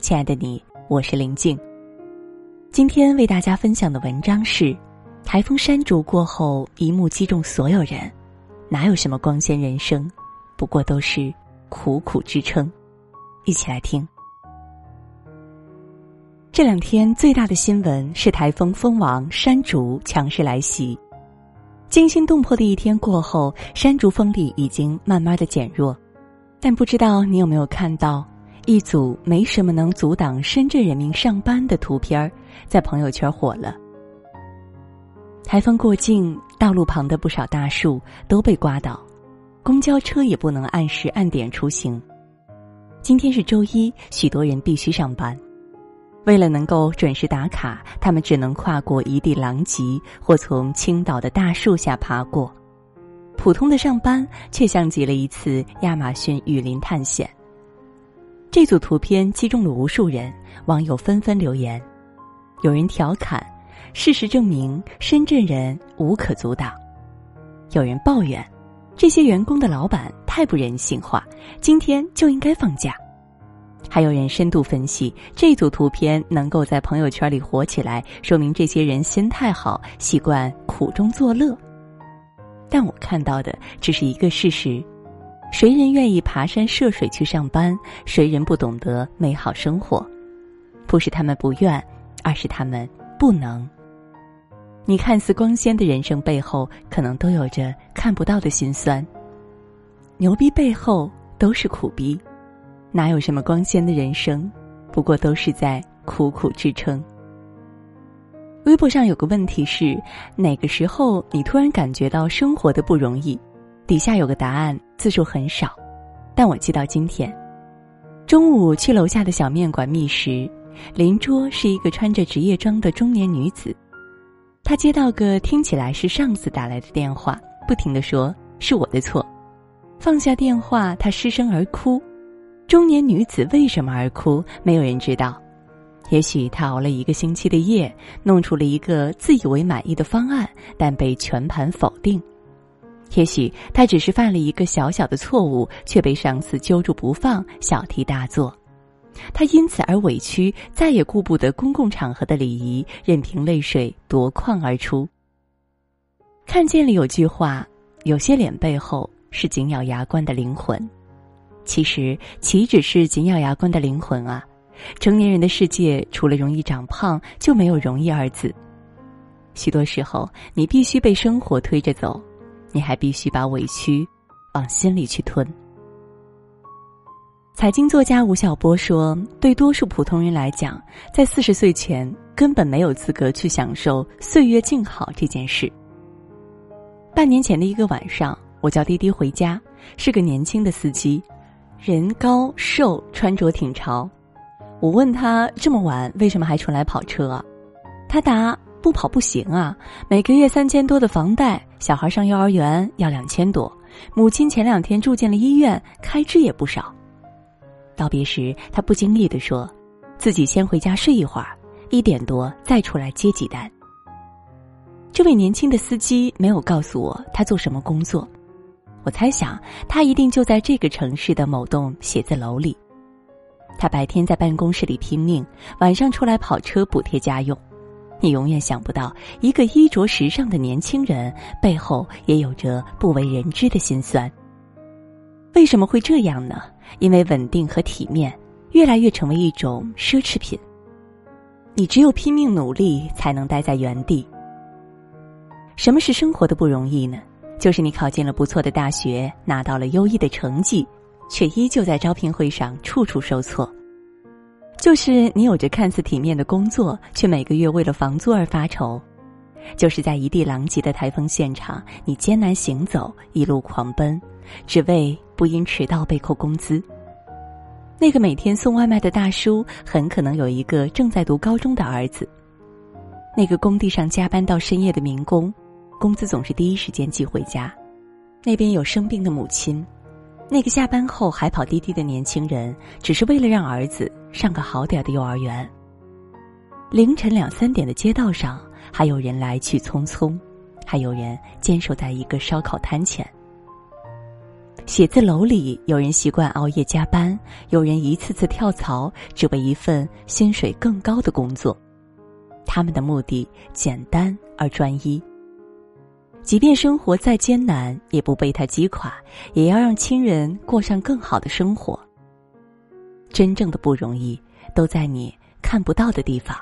亲爱的你，我是林静。今天为大家分享的文章是：台风山竹过后，一幕击中所有人。哪有什么光鲜人生，不过都是苦苦支撑。一起来听。这两天最大的新闻是台风蜂王山竹强势来袭。惊心动魄的一天过后，山竹风力已经慢慢的减弱，但不知道你有没有看到一组没什么能阻挡深圳人民上班的图片儿，在朋友圈火了。台风过境，道路旁的不少大树都被刮倒，公交车也不能按时按点出行。今天是周一，许多人必须上班。为了能够准时打卡，他们只能跨过一地狼藉，或从倾倒的大树下爬过。普通的上班却像极了一次亚马逊雨林探险。这组图片击中了无数人，网友纷纷留言。有人调侃：“事实证明，深圳人无可阻挡。”有人抱怨：“这些员工的老板太不人性化，今天就应该放假。”还有人深度分析，这组图片能够在朋友圈里火起来，说明这些人心态好，习惯苦中作乐。但我看到的只是一个事实：谁人愿意爬山涉水去上班？谁人不懂得美好生活？不是他们不愿，而是他们不能。你看似光鲜的人生背后，可能都有着看不到的辛酸。牛逼背后都是苦逼。哪有什么光鲜的人生，不过都是在苦苦支撑。微博上有个问题是：哪个时候你突然感觉到生活的不容易？底下有个答案，次数很少，但我记到今天。中午去楼下的小面馆觅食，邻桌是一个穿着职业装的中年女子，她接到个听起来是上司打来的电话，不停的说是我的错。放下电话，她失声而哭。中年女子为什么而哭？没有人知道。也许她熬了一个星期的夜，弄出了一个自以为满意的方案，但被全盘否定。也许他只是犯了一个小小的错误，却被上司揪住不放，小题大做。他因此而委屈，再也顾不得公共场合的礼仪，任凭泪水夺眶而出。看见了有句话：有些脸背后是紧咬牙关的灵魂。其实，岂止是紧咬牙关的灵魂啊！成年人的世界，除了容易长胖，就没有容易二字。许多时候，你必须被生活推着走，你还必须把委屈往心里去吞。财经作家吴晓波说：“对多数普通人来讲，在四十岁前根本没有资格去享受岁月静好这件事。”半年前的一个晚上，我叫滴滴回家，是个年轻的司机。人高瘦，穿着挺潮。我问他这么晚为什么还出来跑车啊？他答：不跑不行啊！每个月三千多的房贷，小孩上幼儿园要两千多，母亲前两天住进了医院，开支也不少。道别时，他不经意地说：“自己先回家睡一会儿，一点多再出来接几单。”这位年轻的司机没有告诉我他做什么工作。我猜想，他一定就在这个城市的某栋写字楼里。他白天在办公室里拼命，晚上出来跑车补贴家用。你永远想不到，一个衣着时尚的年轻人背后也有着不为人知的辛酸。为什么会这样呢？因为稳定和体面越来越成为一种奢侈品。你只有拼命努力，才能待在原地。什么是生活的不容易呢？就是你考进了不错的大学，拿到了优异的成绩，却依旧在招聘会上处处受挫；就是你有着看似体面的工作，却每个月为了房租而发愁；就是在一地狼藉的台风现场，你艰难行走，一路狂奔，只为不因迟到被扣工资。那个每天送外卖的大叔，很可能有一个正在读高中的儿子；那个工地上加班到深夜的民工。工资总是第一时间寄回家，那边有生病的母亲，那个下班后还跑滴滴的年轻人，只是为了让儿子上个好点的幼儿园。凌晨两三点的街道上，还有人来去匆匆，还有人坚守在一个烧烤摊前。写字楼里，有人习惯熬夜加班，有人一次次跳槽，只为一份薪水更高的工作。他们的目的简单而专一。即便生活再艰难，也不被他击垮，也要让亲人过上更好的生活。真正的不容易，都在你看不到的地方。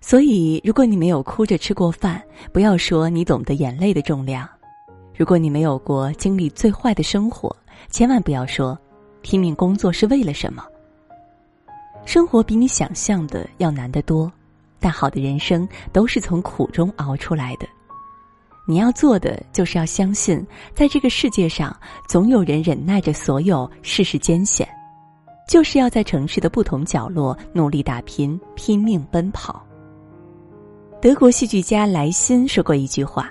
所以，如果你没有哭着吃过饭，不要说你懂得眼泪的重量；如果你没有过经历最坏的生活，千万不要说拼命工作是为了什么。生活比你想象的要难得多，但好的人生都是从苦中熬出来的。你要做的就是要相信，在这个世界上，总有人忍耐着所有世事艰险，就是要在城市的不同角落努力打拼，拼命奔跑。德国戏剧家莱辛说过一句话：“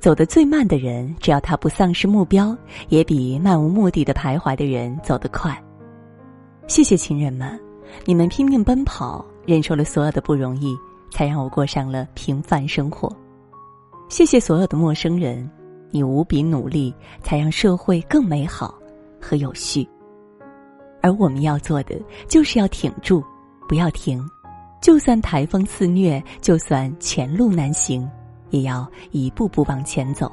走得最慢的人，只要他不丧失目标，也比漫无目的的徘徊的人走得快。”谢谢亲人们。你们拼命奔跑，忍受了所有的不容易，才让我过上了平凡生活。谢谢所有的陌生人，你无比努力，才让社会更美好和有序。而我们要做的，就是要挺住，不要停。就算台风肆虐，就算前路难行，也要一步步往前走。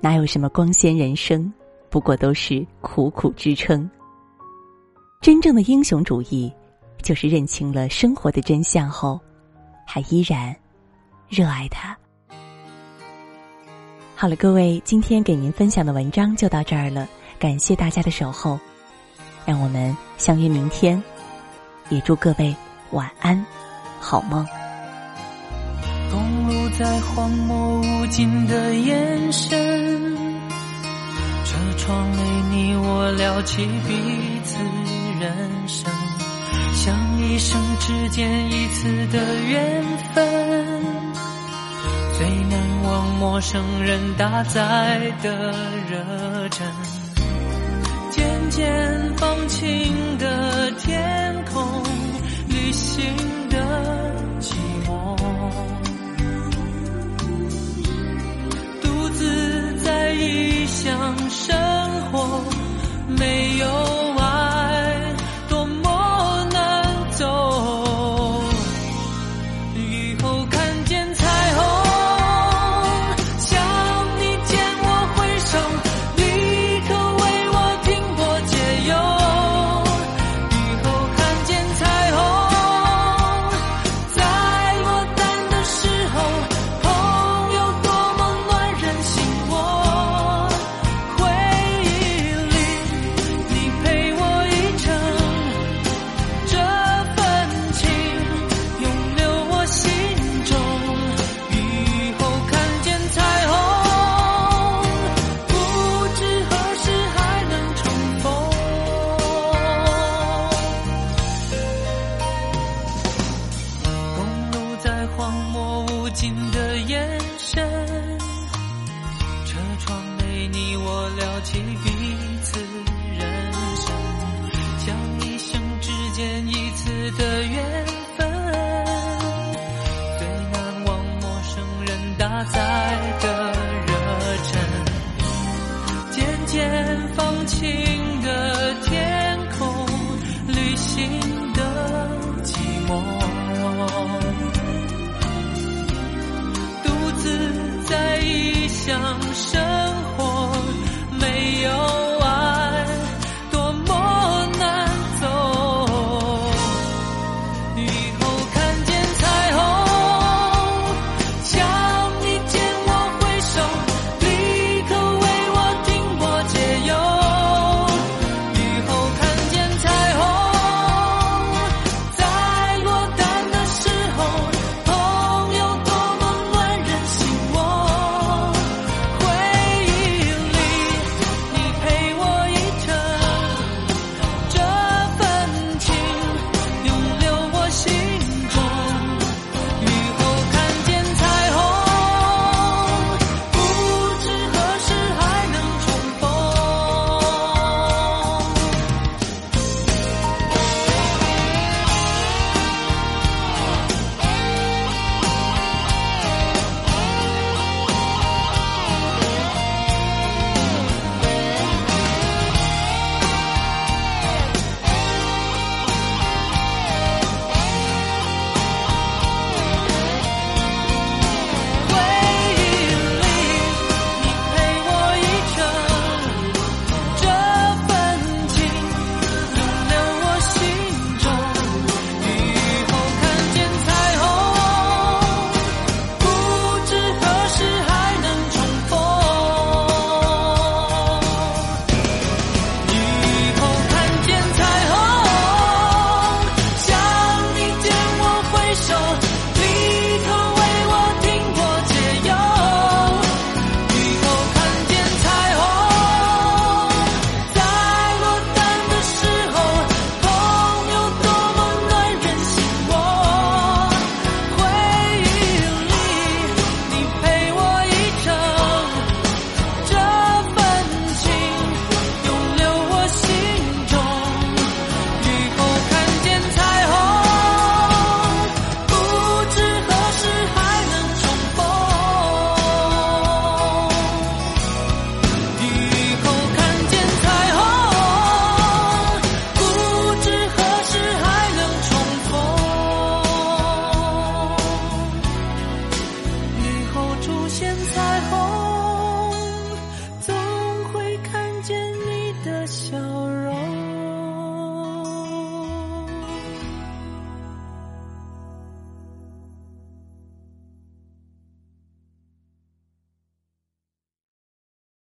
哪有什么光鲜人生，不过都是苦苦支撑。真正的英雄主义，就是认清了生活的真相后，还依然热爱它。好了，各位，今天给您分享的文章就到这儿了，感谢大家的守候，让我们相约明天，也祝各位晚安，好梦。公路在荒漠无尽的延伸，车窗里你我聊起彼此。人生像一生只见一次的缘分，最难忘陌生人搭载的热忱，渐渐放晴的天空，旅行聊起彼此人生，像一生只见一次的缘分，最难忘陌生人搭载的热忱，渐渐放弃。